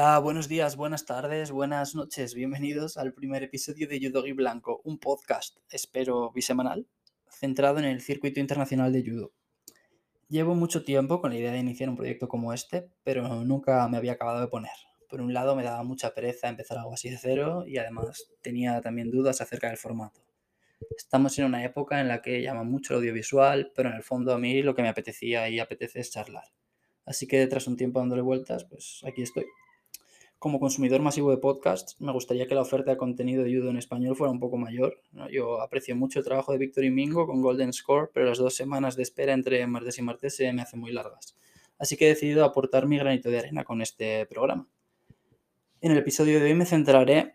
Buenos días, buenas tardes, buenas noches. Bienvenidos al primer episodio de Judogi Blanco, un podcast, espero bisemanal, centrado en el circuito internacional de judo. Llevo mucho tiempo con la idea de iniciar un proyecto como este, pero nunca me había acabado de poner. Por un lado me daba mucha pereza empezar algo así de cero y además tenía también dudas acerca del formato. Estamos en una época en la que llama mucho el audiovisual, pero en el fondo a mí lo que me apetecía y apetece es charlar. Así que tras un tiempo dándole vueltas, pues aquí estoy. Como consumidor masivo de podcasts, me gustaría que la oferta de contenido de judo en español fuera un poco mayor. Yo aprecio mucho el trabajo de Víctor y Mingo con Golden Score, pero las dos semanas de espera entre martes y martes se me hacen muy largas. Así que he decidido aportar mi granito de arena con este programa. En el episodio de hoy me centraré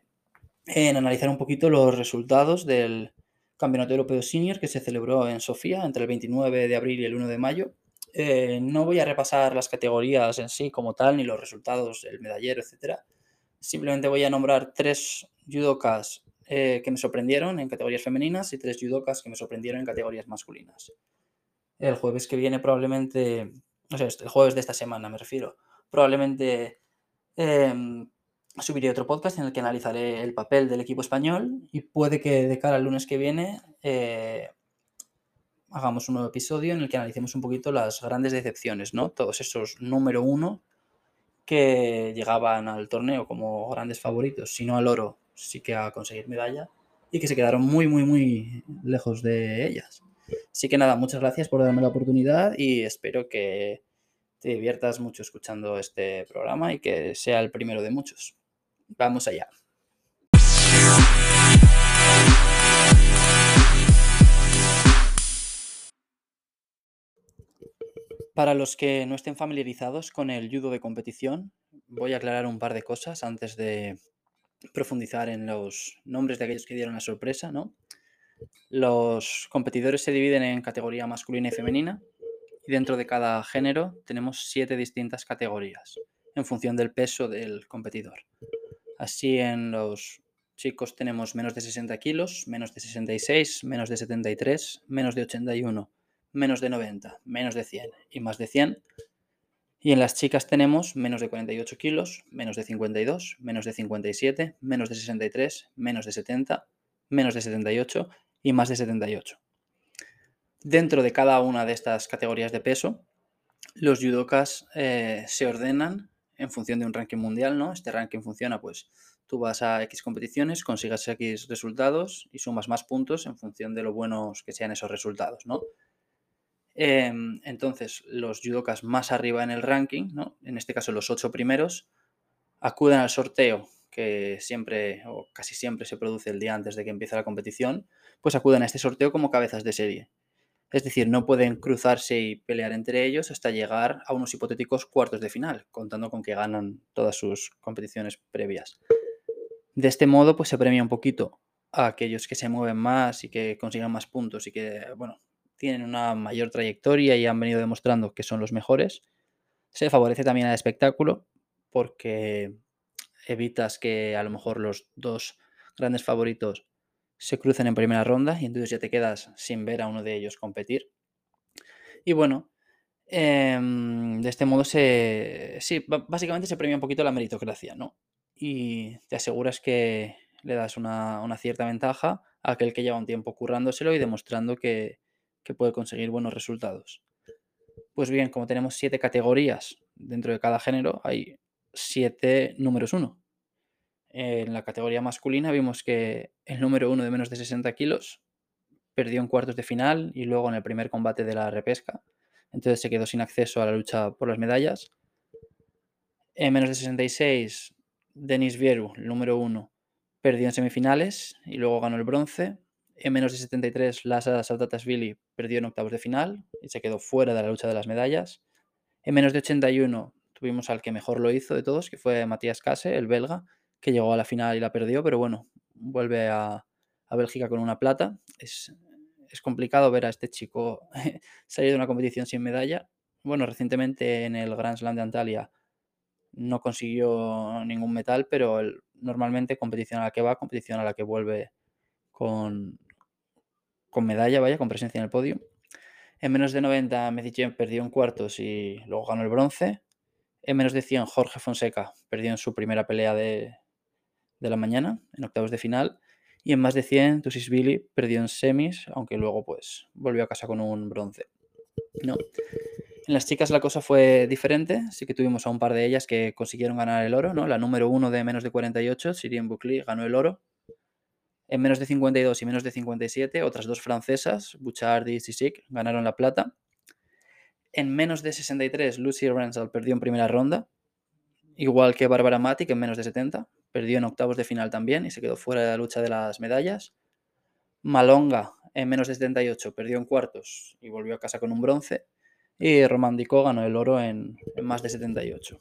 en analizar un poquito los resultados del Campeonato Europeo Senior que se celebró en Sofía entre el 29 de abril y el 1 de mayo eh, no voy a repasar las categorías en sí como tal, ni los resultados, el medallero, etc. Simplemente voy a nombrar tres judokas eh, que me sorprendieron en categorías femeninas y tres judokas que me sorprendieron en categorías masculinas. El jueves que viene probablemente, no sé, el jueves de esta semana me refiero, probablemente em, subiré otro podcast en el que analizaré el papel del equipo español y puede que de cara al lunes que viene eh, hagamos un nuevo episodio en el que analicemos un poquito las grandes decepciones, ¿no? Todos esos número uno que llegaban al torneo como grandes favoritos, si no al oro, sí que a conseguir medalla, y que se quedaron muy, muy, muy lejos de ellas. Así que nada, muchas gracias por darme la oportunidad y espero que te diviertas mucho escuchando este programa y que sea el primero de muchos. Vamos allá. Para los que no estén familiarizados con el judo de competición, voy a aclarar un par de cosas antes de profundizar en los nombres de aquellos que dieron la sorpresa, ¿no? Los competidores se dividen en categoría masculina y femenina y dentro de cada género tenemos siete distintas categorías en función del peso del competidor. Así en los chicos tenemos menos de 60 kilos, menos de 66, menos de 73, menos de 81, menos de 90, menos de 100 y más de 100. Y en las chicas tenemos menos de 48 kilos, menos de 52, menos de 57, menos de 63, menos de 70, menos de 78 y más de 78. Dentro de cada una de estas categorías de peso, los judokas eh, se ordenan en función de un ranking mundial, ¿no? Este ranking funciona, pues tú vas a X competiciones, consigas X resultados y sumas más puntos en función de lo buenos que sean esos resultados, ¿no? Em, entonces, los judokas más arriba en el ranking, ¿no? en este caso los ocho primeros, acuden al sorteo que siempre o casi siempre se produce el día antes de que empiece la competición, pues acuden a este sorteo como cabezas de serie. Es decir, no pueden cruzarse y pelear entre ellos hasta llegar a unos hipotéticos cuartos de final, contando con que ganan todas sus competiciones previas. De este modo, pues se premia un poquito a aquellos que se mueven más y que consigan más puntos y que, bueno, tienen una mayor trayectoria y han venido demostrando que son los mejores. Se favorece también al espectáculo porque evitas que a lo mejor los dos grandes favoritos se crucen en primera ronda y entonces ya te quedas sin ver a uno de ellos competir. Y bueno, em, de este modo se. Sí, básicamente se premia un poquito la meritocracia, ¿no? Y te aseguras que le das una, una cierta ventaja a aquel que lleva un tiempo currándoselo y demostrando que, que puede conseguir buenos resultados. Pues bien, como tenemos siete categorías dentro de cada género, hay siete números uno. En la categoría masculina vimos que el número uno de menos de 60 kilos perdió en cuartos de final y luego en el primer combate de la repesca. Entonces se quedó sin acceso a la lucha por las medallas. En menos de 66, Denis Vieru, el número uno, perdió en semifinales y luego ganó el bronce. En menos de 73, Lasa Saltatasvili perdió en octavos de final y se quedó fuera de la lucha de las medallas. En menos de 81 tuvimos al que mejor lo hizo de todos, que fue Matías Case, el belga, que llegó a la final y la perdió, pero bueno, vuelve a, Bélgica con una plata. Es, es, complicado ver a este chico salir de una competición sin medalla. Bueno, recientemente en el Grand Slam de Antalya no consiguió ningún metal, pero normalmente competición a la que va, competición a la que vuelve con, con medalla, vaya, con presencia en el podio. En menos de 90, Medellín perdió en cuartos y luego ganó el bronce. En menos de 100, Jorge Fonseca perdió en su primera pelea de, de la mañana, en octavos de final. Y en más de 100, Billy perdió en semis, aunque luego pues volvió a casa con un bronce. No. En las chicas la cosa fue diferente, sí que tuvimos a un par de ellas que consiguieron ganar el oro, ¿no? La número uno de menos de 48, Sirien Boucli, ganó el oro. En menos de 52 y menos de 57, otras dos francesas, Bouchard y Sissik, ganaron la plata. En menos de 63, Lucy Rensal perdió en primera ronda, igual que Barbara Matic en menos de 70. Perdió en octavos de final también y se quedó fuera de la lucha de las medallas. Malonga en menos de 78 perdió en cuartos y volvió a casa con un bronce. Y Romándico ganó el oro en, en más de 78.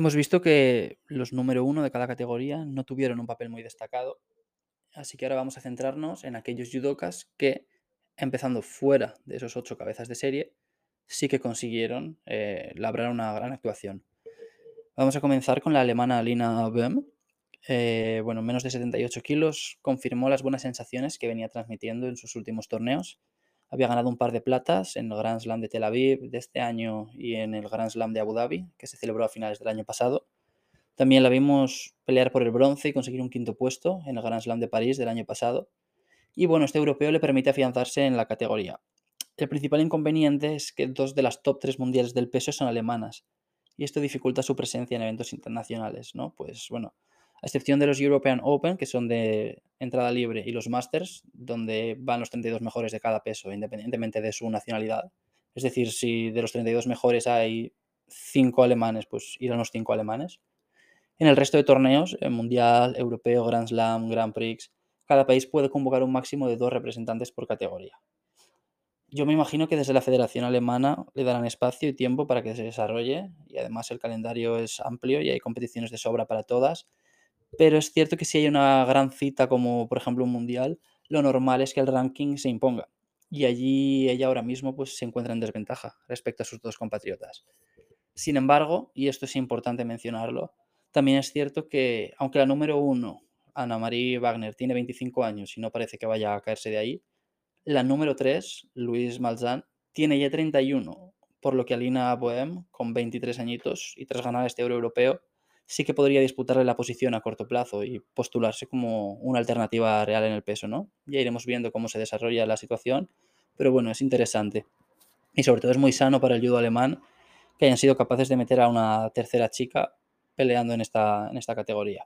Hemos visto que los número uno de cada categoría no tuvieron un papel muy destacado, así que ahora vamos a centrarnos en aquellos judokas que empezando fuera de esos ocho cabezas de serie, sí que consiguieron eh, labrar una gran actuación. Vamos a comenzar con la alemana Lina Böhm. Eh, bueno, menos de 78 kilos, confirmó las buenas sensaciones que venía transmitiendo en sus últimos torneos. Había ganado un par de platas en el Grand Slam de Tel Aviv de este año y en el Grand Slam de Abu Dhabi, que se celebró a finales del año pasado. También la vimos pelear por el bronce y conseguir un quinto puesto en el Grand Slam de París del año pasado. Y bueno, este europeo le permite afianzarse en la categoría. El principal inconveniente es que dos de las top tres mundiales del peso son alemanas, y esto dificulta su presencia en eventos internacionales, ¿no? Pues bueno, a excepción de los European Open, que son de entrada libre, y los Masters, donde van los 32 mejores de cada peso, independientemente de su nacionalidad. Es decir, si de los 32 mejores hay 5 alemanes, pues irán los 5 alemanes. En el resto de torneos, el Mundial, Europeo, Grand Slam, Grand Prix, cada país puede convocar un máximo de dos representantes por categoría. Yo me imagino que desde la Federación Alemana le darán espacio y tiempo para que se desarrolle y además el calendario es amplio y hay competiciones de sobra para todas, pero es cierto que si hay una gran cita como por ejemplo un mundial, lo normal es que el ranking se imponga y allí ella ahora mismo pues se encuentra en desventaja respecto a sus dos compatriotas. Sin embargo, y esto es importante mencionarlo, también es cierto que aunque la número uno Ana Marie Wagner tiene 25 años y no parece que vaya a caerse de ahí. La número 3, Luis Malzán, tiene ya 31, por lo que Alina Bohem, con 23 añitos y tras ganar este euro europeo, sí que podría disputarle la posición a corto plazo y postularse como una alternativa real en el peso, ¿no? Ya iremos viendo cómo se desarrolla la situación, pero bueno, es interesante. Y sobre todo es muy sano para el judo alemán que hayan sido capaces de meter a una tercera chica peleando en esta, en esta categoría.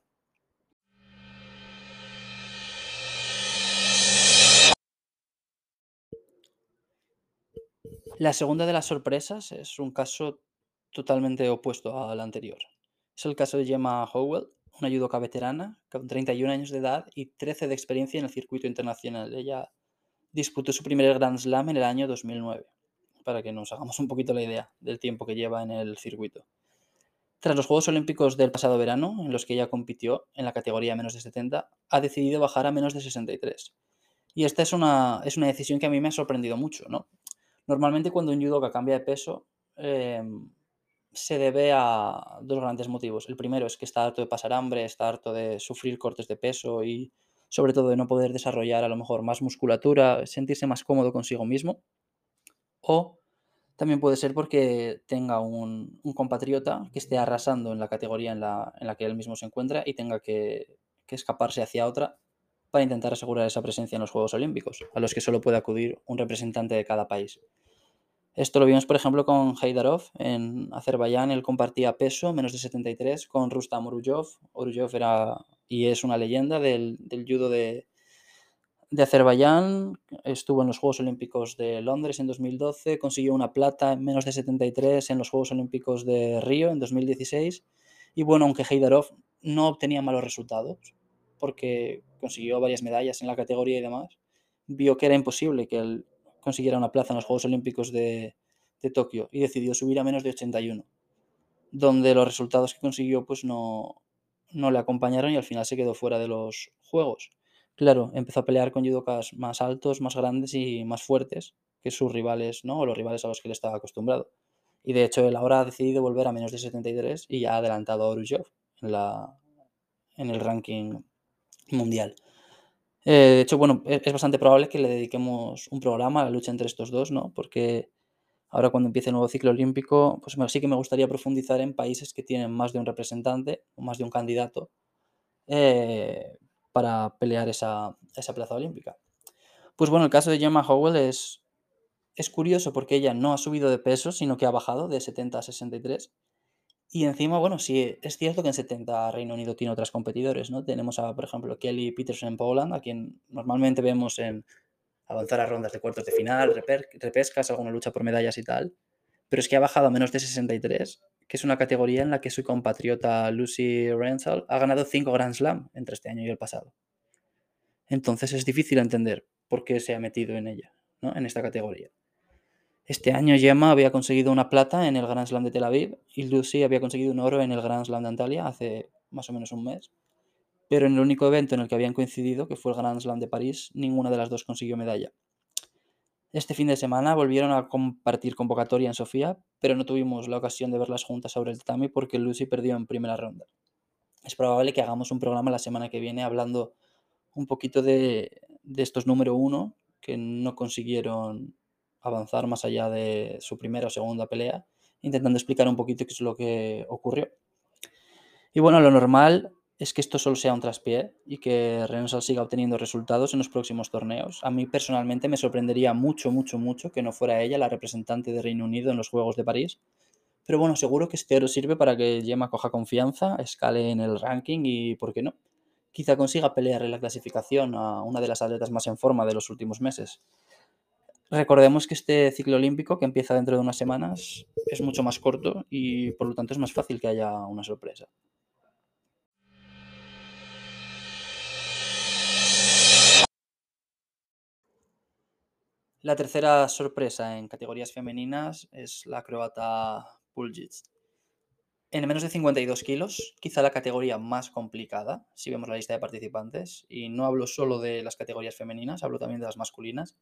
La segunda de las sorpresas es un caso totalmente opuesto al anterior. Es el caso de Gemma Howell, una judoka veterana con 31 años de edad y 13 de experiencia en el circuito internacional. Ella disputó su primer Grand Slam en el año 2009, para que nos hagamos un poquito la idea del tiempo que lleva en el circuito. Tras los Juegos Olímpicos del pasado verano, en los que ella compitió en la categoría menos de 70, ha decidido bajar a menos de 63. Y esta es una, es una decisión que a mí me ha sorprendido mucho, ¿no? Normalmente cuando un judoka cambia de peso em, se debe a dos grandes motivos. El primero es que está harto de pasar hambre, está harto de sufrir cortes de peso y sobre todo de no poder desarrollar a lo mejor más musculatura, sentirse más cómodo consigo mismo. O también puede ser porque tenga un, compatriota que esté arrasando en la categoría en la, que él mismo se encuentra y tenga que, que escaparse hacia otra para intentar asegurar esa presencia en los Juegos Olímpicos, a los que solo puede acudir un representante de cada país. Esto lo vimos, por ejemplo, con Heidarov en Azerbaiyán. Él compartía peso, menos de 73, con Rustam Orujov. Orujov era y es una leyenda del, judo de, de Azerbaiyán. Estuvo en los Juegos Olímpicos de Londres en 2012. Consiguió una plata en menos de 73 en los Juegos Olímpicos de Río en 2016. Y bueno, aunque Heidarov no obtenía malos resultados, porque consiguió varias medallas en la categoría y demás, vio que era imposible que él consiguiera una plaza en los Juegos Olímpicos de, Tokio y decidió subir a menos de 81, donde los resultados que consiguió pues no, no le acompañaron y al final se quedó fuera de los Juegos. Claro, empezó a pelear con judokas más altos, más grandes y más fuertes que sus rivales, ¿no? O los rivales a los que él estaba acostumbrado. Y de hecho, él ahora ha decidido volver a menos de 73 y ya ha adelantado a Orujov en, la, en el ranking mundial. Eh, de hecho, bueno, e es bastante probable que le dediquemos un programa a la lucha entre estos dos, ¿no? Porque ahora cuando empiece el nuevo ciclo olímpico, pues sí que me gustaría profundizar en países que tienen más de un representante o más de un candidato, eh, para pelear esa esa plaza olímpica. Pues bueno, el caso de Gemma Howell es es curioso porque ella no ha subido de peso, sino que ha bajado de 70 a 63. Y encima, bueno, sí, es cierto que en 70 Reino Unido tiene otras competidores, ¿no? Tenemos a, por ejemplo, Kelly Peterson en Poland, a quien normalmente vemos en avanzar a rondas de cuartos de final, repescas, alguna lucha por medallas y tal. Pero es que ha bajado a menos de 63, que es una categoría en la que su compatriota Lucy Renshaw ha ganado 5 Grand Slam entre este año y el pasado. Entonces es difícil entender por qué se ha metido en ella, ¿no? En esta categoría. Este año Gemma había conseguido una plata en el Grand Slam de Tel Aviv y Lucy había conseguido un oro en el Grand Slam de Antalya hace más o menos un mes. Pero en el único evento en el que habían coincidido, que fue el Grand Slam de París, ninguna de las dos consiguió medalla. Este fin de semana volvieron a compartir convocatoria en Sofía, pero no tuvimos la ocasión de verlas juntas sobre el tatami porque Lucy perdió en primera ronda. Es probable que hagamos un programa la semana que viene hablando un poquito de, de estos número uno que no consiguieron avanzar más allá de su primera o segunda pelea, intentando explicar un poquito qué es lo que ocurrió. Y bueno, lo normal es que esto solo sea un traspié y que Rensal siga obteniendo resultados en los próximos torneos. A mí personalmente me sorprendería mucho, mucho, mucho que no fuera ella la representante de Reino Unido en los Juegos de París. Pero bueno, seguro que este oro sirve para que Gemma coja confianza, escale en el ranking y, ¿por qué no? Quizá consiga pelear en la clasificación a una de las atletas más en forma de los últimos meses. Recordemos que este ciclo olímpico, que empieza dentro de unas semanas, es mucho más corto y por lo tanto es más fácil que haya una sorpresa. La tercera sorpresa en categorías femeninas es la croata Puljic. En menos de 52 kilos, quizá la categoría más complicada, si vemos la lista de participantes, y no hablo solo de las categorías femeninas, hablo también de las masculinas.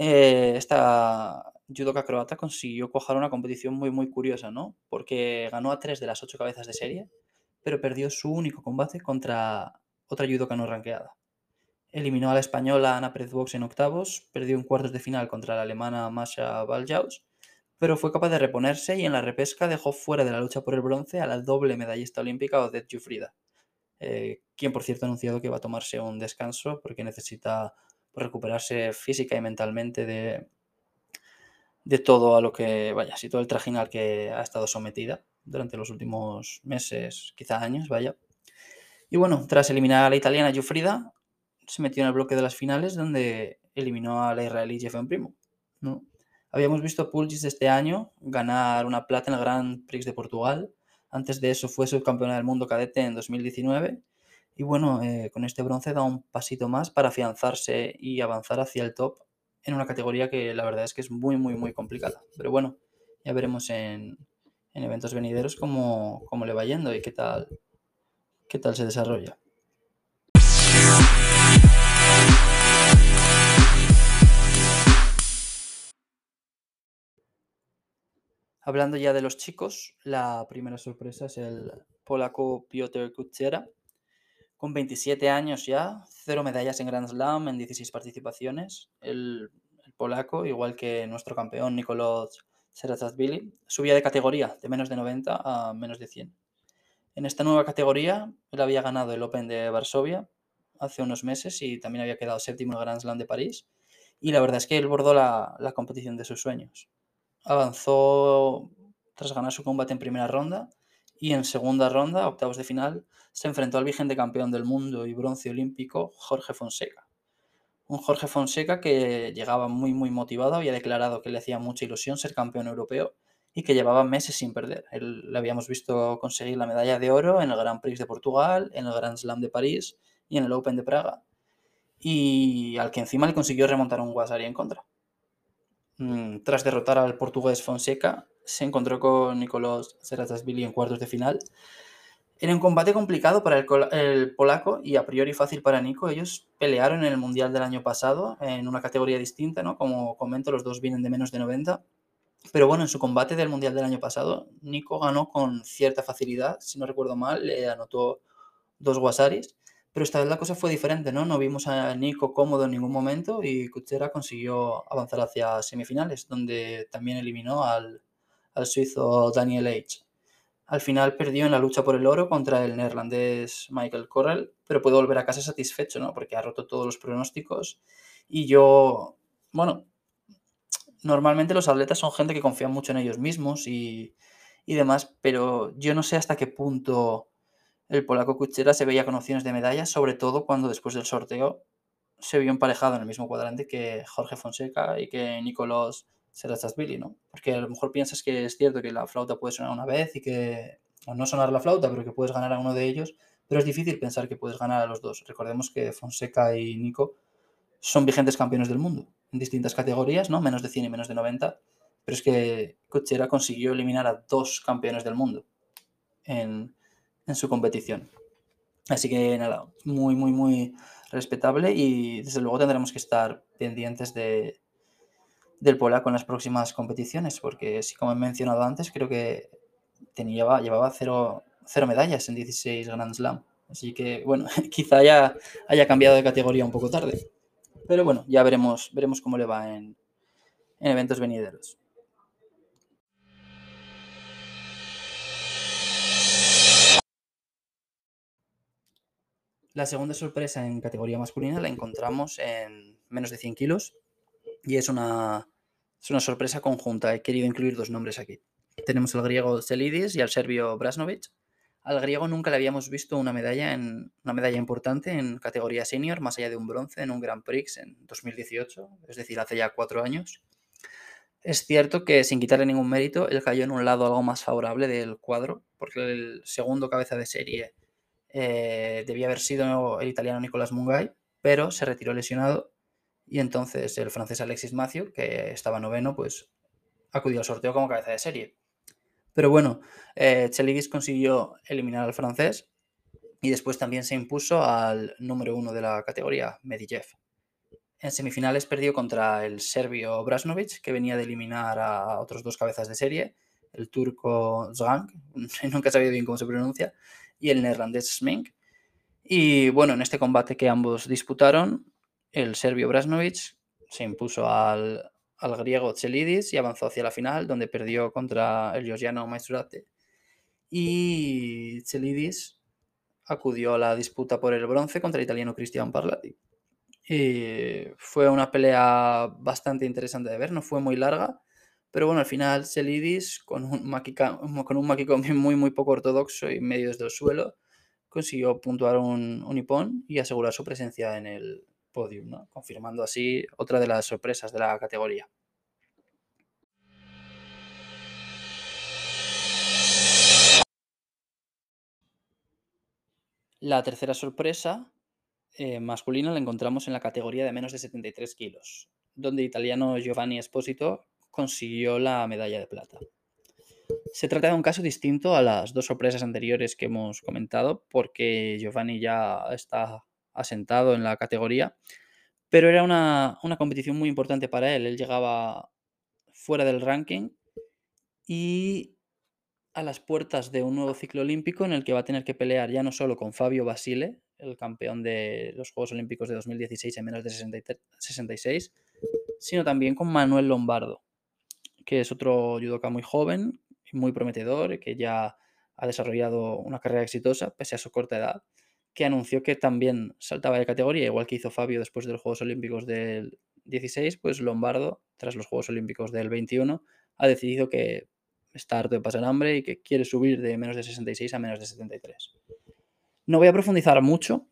Eh, esta judoka croata consiguió cojar una competición muy, muy curiosa, ¿no? Porque ganó a tres de las ocho cabezas de serie, pero perdió su único combate contra otra judoka no ranqueada. Eliminó a la española Ana Pérez Box en octavos, perdió en cuartos de final contra la alemana Masha Baljaus, pero fue capaz de reponerse y en la repesca dejó fuera de la lucha por el bronce a la doble medallista olímpica Odette Jufrida, eh, quien por cierto ha anunciado que va a tomarse un descanso porque necesita recuperarse física y mentalmente de, de todo a lo que, vaya, si todo el trajín al que ha estado sometida durante los últimos meses, quizá años, vaya. Y bueno, tras eliminar a la italiana Jufrida, se metió en el bloque de las finales donde eliminó a la israelí Jeffen Primo. ¿no? Habíamos visto a Pulgis este año ganar una plata en el Grand Prix de Portugal. Antes de eso fue subcampeona del mundo cadete en 2019. Y bueno, eh, con este bronce da un pasito más para afianzarse y avanzar hacia el top en una categoría que la verdad es que es muy, muy, muy complicada. Pero bueno, ya veremos en, en eventos venideros cómo, cómo, le va yendo y qué tal, qué tal se desarrolla. Hablando ya de los chicos, la primera sorpresa es el polaco Piotr Kutsera, con 27 años ya, cero medallas en Grand Slam en 16 participaciones. El, polaco, igual que nuestro campeón Nicolás Seratsvili, subía de categoría de menos de 90 a menos de 100. En esta nueva categoría, él había ganado el Open de Varsovia hace unos meses y también había quedado séptimo en el Grand Slam de París. Y la verdad es que él bordó la competición de sus sueños. Avanzó tras ganar su combate en primera ronda y en segunda ronda, octavos de final, se enfrentó al vigente campeón del mundo y bronce olímpico Jorge Fonseca. Un Jorge Fonseca que llegaba muy muy motivado, había declarado que le hacía mucha ilusión ser campeón europeo y que llevaba meses sin perder. Él, le habíamos visto conseguir la medalla de oro en el Grand Prix de Portugal, en el Grand Slam de París y en el Open de Praga. Y al que encima le consiguió remontar un Guasari en contra. Mm, tras derrotar al portugués Fonseca, se encontró con Nicolás Seratasvili en cuartos de final. Era un combate complicado para el, el, polaco y a priori fácil para Nico. Ellos pelearon en el Mundial del año pasado en una categoría distinta, ¿no? Como comento, los dos vienen de menos de 90. Pero bueno, en su combate del Mundial del año pasado, Nico ganó con cierta facilidad. Si no recuerdo mal, le anotó dos Wasaris Pero esta vez la cosa fue diferente, ¿no? No vimos a Nico cómodo en ningún momento y Kuchera consiguió avanzar hacia semifinales, donde también eliminó al, al suizo Daniel H. Al final perdió en la lucha por el oro contra el neerlandés Michael Correll, pero puede volver a casa satisfecho, ¿no? Porque ha roto todos los pronósticos. Y yo, bueno, normalmente los atletas son gente que confía mucho en ellos mismos y, y demás, pero yo no sé hasta qué punto el polaco Kuchera se veía con opciones de medallas, sobre todo cuando después del sorteo se vio emparejado en el mismo cuadrante que Jorge Fonseca y que Nicolás Serachasvili, ¿no? Porque a lo mejor piensas que es cierto que la flauta puede sonar una vez y que, o no sonar la flauta, pero que puedes ganar a uno de ellos, pero es difícil pensar que puedes ganar a los dos. Recordemos que Fonseca y Nico son vigentes campeones del mundo en distintas categorías, ¿no? Menos de 100 y menos de 90, pero es que Cochera consiguió eliminar a dos campeones del mundo en, en su competición. Así que nada, muy, muy, muy respetable y desde luego tendremos que estar pendientes de, del polaco en las próximas competiciones, porque como he mencionado antes, creo que tenía, llevaba cero, cero medallas en 16 Grand Slam. Así que, bueno, quizá ya haya cambiado de categoría un poco tarde. Pero bueno, ya veremos, veremos cómo le va en, en eventos venideros. La segunda sorpresa en categoría masculina la encontramos en menos de 100 kilos y es una, es una sorpresa conjunta. He querido incluir dos nombres aquí. Tenemos al griego Celidis y al serbio Brasnovic. Al griego nunca le habíamos visto una medalla, en, una medalla importante en categoría senior, más allá de un bronce en un Grand Prix en 2018, es decir, hace ya cuatro años. Es cierto que sin quitarle ningún mérito, él cayó en un lado algo más favorable del cuadro, porque el segundo cabeza de serie eh, debía haber sido el italiano Nicolás Mungai, pero se retiró lesionado y entonces el francés Alexis Mathieu, que estaba noveno, pues acudió al sorteo como cabeza de serie. Pero bueno, eh, consiguió eliminar al francés y después también se impuso al número uno de la categoría, Medijev. En semifinales perdió contra el serbio Brasnovic, que venía de eliminar a otros dos cabezas de serie, el turco Zgang, nunca he sabido bien cómo se pronuncia, y el neerlandés Smink. Y bueno, en este combate que ambos disputaron, el serbio Brasnovic se impuso al, griego Tselidis y avanzó hacia la final, donde perdió contra el georgiano Maestrate. Y Tselidis acudió a la disputa por el bronce contra el italiano Cristian Parlati. Y fue una pelea bastante interesante de ver, no fue muy larga, pero bueno, al final Celidis, con un, un muy, muy poco ortodoxo y medio desde el suelo, consiguió puntuar un, un y asegurar su presencia en el podium, ¿no? confirmando así otra de las sorpresas de la categoría. La tercera sorpresa eh, masculina la encontramos en la categoría de menos de 73 kilos, donde italiano Giovanni Esposito consiguió la medalla de plata. Se trata de un caso distinto a las dos sorpresas anteriores que hemos comentado, porque Giovanni ya está asentado en la categoría, pero era una, competición muy importante para él. Él llegaba fuera del ranking y a las puertas de un nuevo ciclo olímpico en el que va a tener que pelear ya no solo con Fabio Basile, el campeón de los Juegos Olímpicos de 2016 en menos de 66, sino también con Manuel Lombardo, que es otro judoka muy joven muy prometedor, que ya ha desarrollado una carrera exitosa pese a su corta edad, que anunció que también saltaba de categoría, igual que hizo Fabio después de los Juegos Olímpicos del 16, pues Lombardo, tras los Juegos Olímpicos del 21, ha decidido que está harto de pasar hambre y que quiere subir de menos de 66 a menos de 73. No voy a profundizar mucho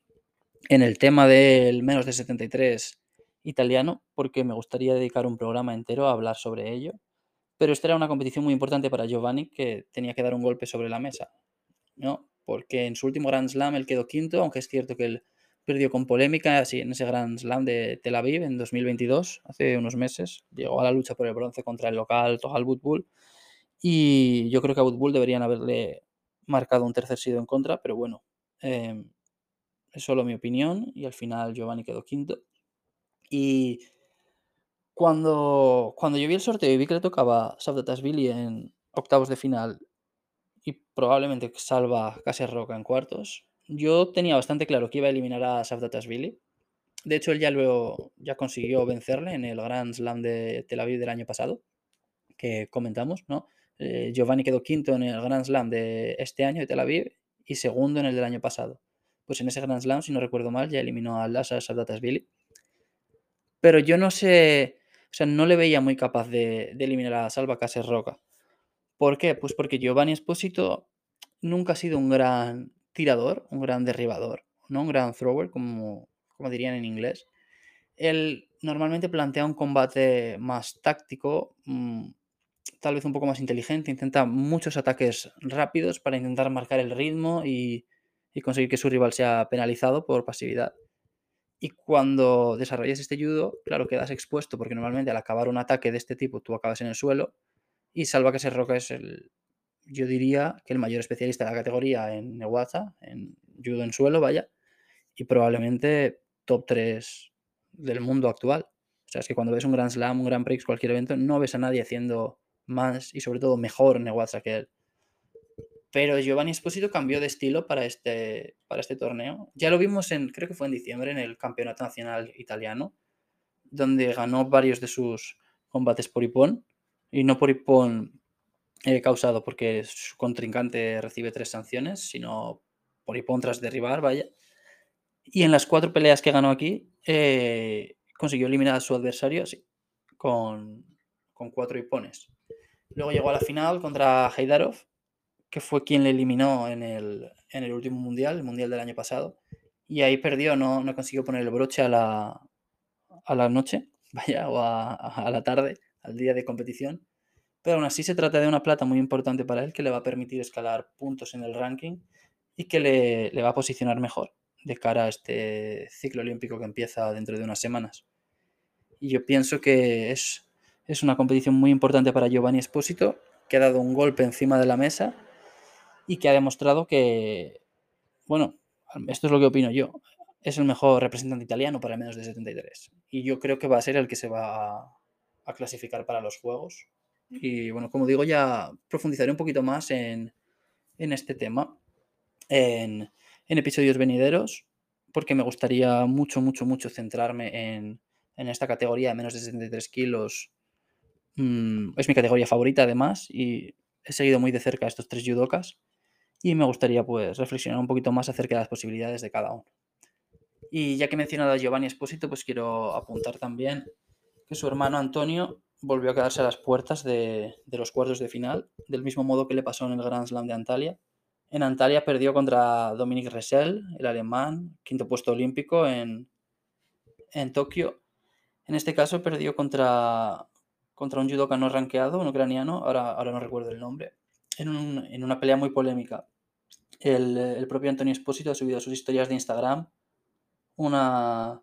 en el tema del menos de 73 italiano, porque me gustaría dedicar un programa entero a hablar sobre ello. Pero esta era una competición muy importante para Giovanni que tenía que dar un golpe sobre la mesa, ¿no? Porque en su último Grand Slam él quedó quinto, aunque es cierto que él perdió con polémica así en ese Grand Slam de Tel Aviv en 2022, hace unos meses. Llegó a la lucha por el bronce contra el local Togal Butbull y yo creo que a Butbull deberían haberle marcado un tercer sido en contra, pero bueno, em, es solo mi opinión y al final Giovanni quedó quinto. Y cuando, cuando yo vi el sorteo y vi que le tocaba Savdatasvili en octavos de final y probablemente salva casi Roca en cuartos, yo tenía bastante claro que iba a eliminar a Savdatasvili. De hecho, él ya, lo, ya consiguió vencerle en el Grand Slam de Tel Aviv del año pasado, que comentamos, ¿no? Eh, Giovanni quedó quinto en el Grand Slam de este año de Tel Aviv y segundo en el del año pasado. Pues en ese Grand Slam, si no recuerdo mal, ya eliminó a Lassa Savdatasvili. Pero yo no sé, o sea, no le veía muy capaz de, de eliminar a Salva Cases Roca. ¿Por qué? Pues porque Giovanni Esposito nunca ha sido un gran tirador, un gran derribador, no un gran thrower, como, como dirían en inglés. Él normalmente plantea un combate más táctico, mm, tal vez un poco más inteligente, intenta muchos ataques rápidos para intentar marcar el ritmo y, y conseguir que su rival sea penalizado por pasividad. Y cuando desarrollas este judo, claro, quedas expuesto porque normalmente al acabar un ataque de este tipo tú acabas en el suelo y Salva que se roca es el, yo diría que el mayor especialista de la categoría en Newaza, en judo en suelo, vaya, y probablemente top 3 del mundo actual. O sea, es que cuando ves un Grand Slam, un Grand Prix, cualquier evento, no ves a nadie haciendo más y sobre todo mejor Newaza que él. Pero Giovanni Esposito cambió de estilo para este, para este torneo. Ya lo vimos en, creo que fue en diciembre, en el Campeonato Nacional Italiano, donde ganó varios de sus combates por Ipón. Y no por Ipón eh, causado porque su contrincante recibe tres sanciones, sino por Ipón tras derribar, vaya. Y en las cuatro peleas que ganó aquí, eh, consiguió eliminar a su adversario con, con cuatro Ipones. Luego llegó a la final contra Heidarov, que fue quien le eliminó en el, en el último mundial, el mundial del año pasado. Y ahí perdió, no, no consiguió poner el broche a la, a la noche, vaya, o a la tarde, al día de competición. Pero aún así se trata de una plata muy importante para él que le va a permitir escalar puntos en el ranking y que le, le va a posicionar mejor de cara a este ciclo olímpico que empieza dentro de unas semanas. Y yo pienso que es, es una competición muy importante para Giovanni Espósito, que ha dado un golpe encima de la mesa y que ha demostrado que, bueno, esto es lo que opino yo, es el mejor representante italiano para menos de 73. Y yo creo que va a ser el que se va a, clasificar para los Juegos. Y bueno, como digo, ya profundizaré un poquito más en, en este tema en, en, episodios venideros, porque me gustaría mucho, mucho, mucho centrarme en, en esta categoría de menos de 73 kilos. Mm, es mi categoría favorita además y he seguido muy de cerca a estos tres judokas y me gustaría pues reflexionar un poquito más acerca de las posibilidades de cada uno. Y ya que he mencionado a Giovanni Esposito, pues quiero apuntar también que su hermano Antonio volvió a quedarse a las puertas de, los cuartos de final, del mismo modo que le pasó en el Grand Slam de Antalya. En Antalya perdió contra Dominic Ressel, el alemán, quinto puesto olímpico en, en Tokio. En este caso perdió contra, contra un judoka no rankeado, un ucraniano, ahora, ahora no recuerdo el nombre, en, un, en una pelea muy polémica. El, el, propio Antonio Espósito ha subido a sus historias de Instagram una,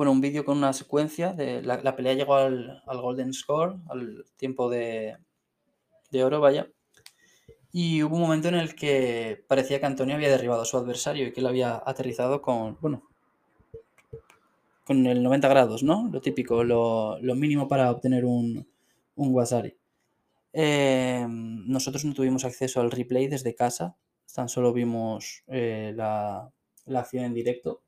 bueno, un vídeo con una secuencia de la, pelea llegó al, al, Golden Score, al tiempo de, de, oro, vaya. Y hubo un momento en el que parecía que Antonio había derribado a su adversario y que él había aterrizado con, bueno, con el 90 grados, ¿no? Lo típico, lo, lo mínimo para obtener un, un Wasari. Eh, nosotros no tuvimos acceso al replay desde casa, tan solo vimos eh, la, la acción en directo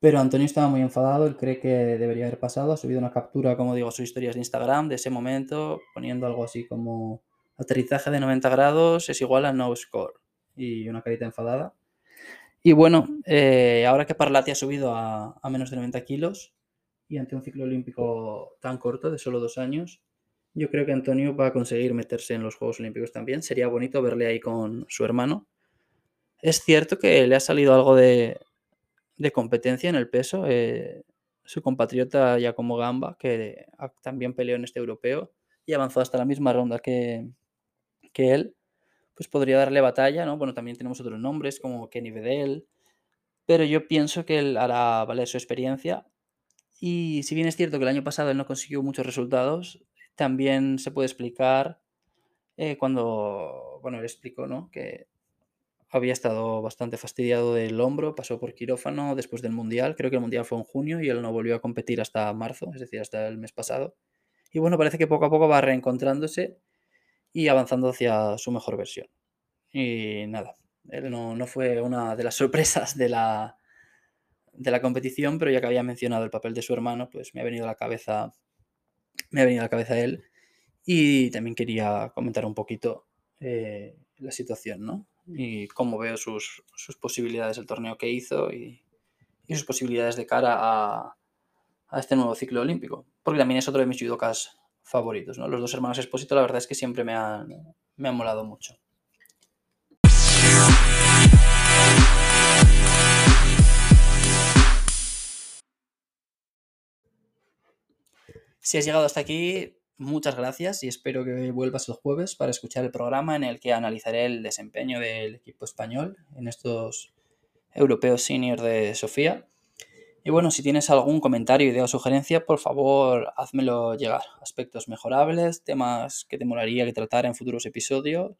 pero Antonio estaba muy enfadado, él cree que debería haber pasado, ha subido una captura, como digo, a sus historias de Instagram de ese momento, poniendo algo así como aterrizaje de 90 grados es igual a no score y una carita enfadada. Y bueno, eh, ahora que Parlati ha subido a, a, menos de 90 kilos y ante un ciclo olímpico tan corto, de solo dos años, yo creo que Antonio va a conseguir meterse en los Juegos Olímpicos también. Sería bonito verle ahí con su hermano. Es cierto que le ha salido algo de, de competencia en el peso. Eh, su compatriota Giacomo Gamba, que también peleó en este europeo y avanzó hasta la misma ronda que, que él, pues podría darle batalla, ¿no? Bueno, también tenemos otros nombres como Kenny Bedell, pero yo pienso que él hará valer su experiencia. Y si bien es cierto que el año pasado él no consiguió muchos resultados, también se puede explicar eh, cuando, bueno, él explicó, ¿no? Que había estado bastante fastidiado del hombro, pasó por quirófano después del Mundial, creo que el Mundial fue en junio y él no volvió a competir hasta marzo, es decir, hasta el mes pasado. Y bueno, parece que poco a poco va reencontrándose y avanzando hacia su mejor versión. Y nada, Él no, no fue una de las sorpresas de la, de la competición, pero ya que había mencionado el papel de su hermano, pues me ha venido a la cabeza, me ha venido a la cabeza él. Y también quería comentar un poquito eh, la situación, ¿no? Y cómo veo sus, sus posibilidades, el torneo que hizo y, y sus posibilidades de cara a, a, este nuevo ciclo olímpico. Porque también es otro de mis judokas favoritos, ¿no? Los dos hermanos Esposito, la verdad es que siempre me han, me han molado mucho. Si has llegado hasta aquí, muchas gracias y espero que vuelvas el jueves para escuchar el programa en el que analizaré el desempeño del equipo español en estos europeos senior de Sofía. Y bueno, si tienes algún comentario, idea o sugerencia, por favor, házmelo llegar. Aspectos mejorables, temas que te molaría que tratara en futuros episodios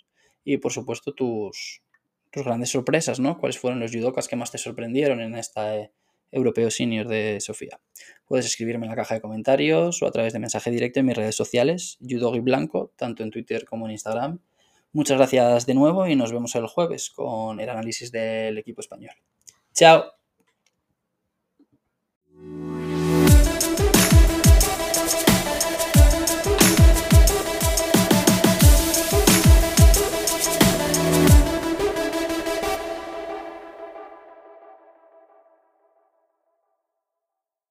y por supuesto tus, tus grandes sorpresas, ¿no? ¿Cuáles fueron los judokas que más te sorprendieron en esta eh, Europeo Senior de Sofía. Puedes escribirme en la caja de comentarios o a través de mensaje directo en mis redes sociales, Judogi Blanco, tanto en Twitter como en Instagram. Muchas gracias de nuevo y nos vemos el jueves con el análisis del equipo español. ¡Chao!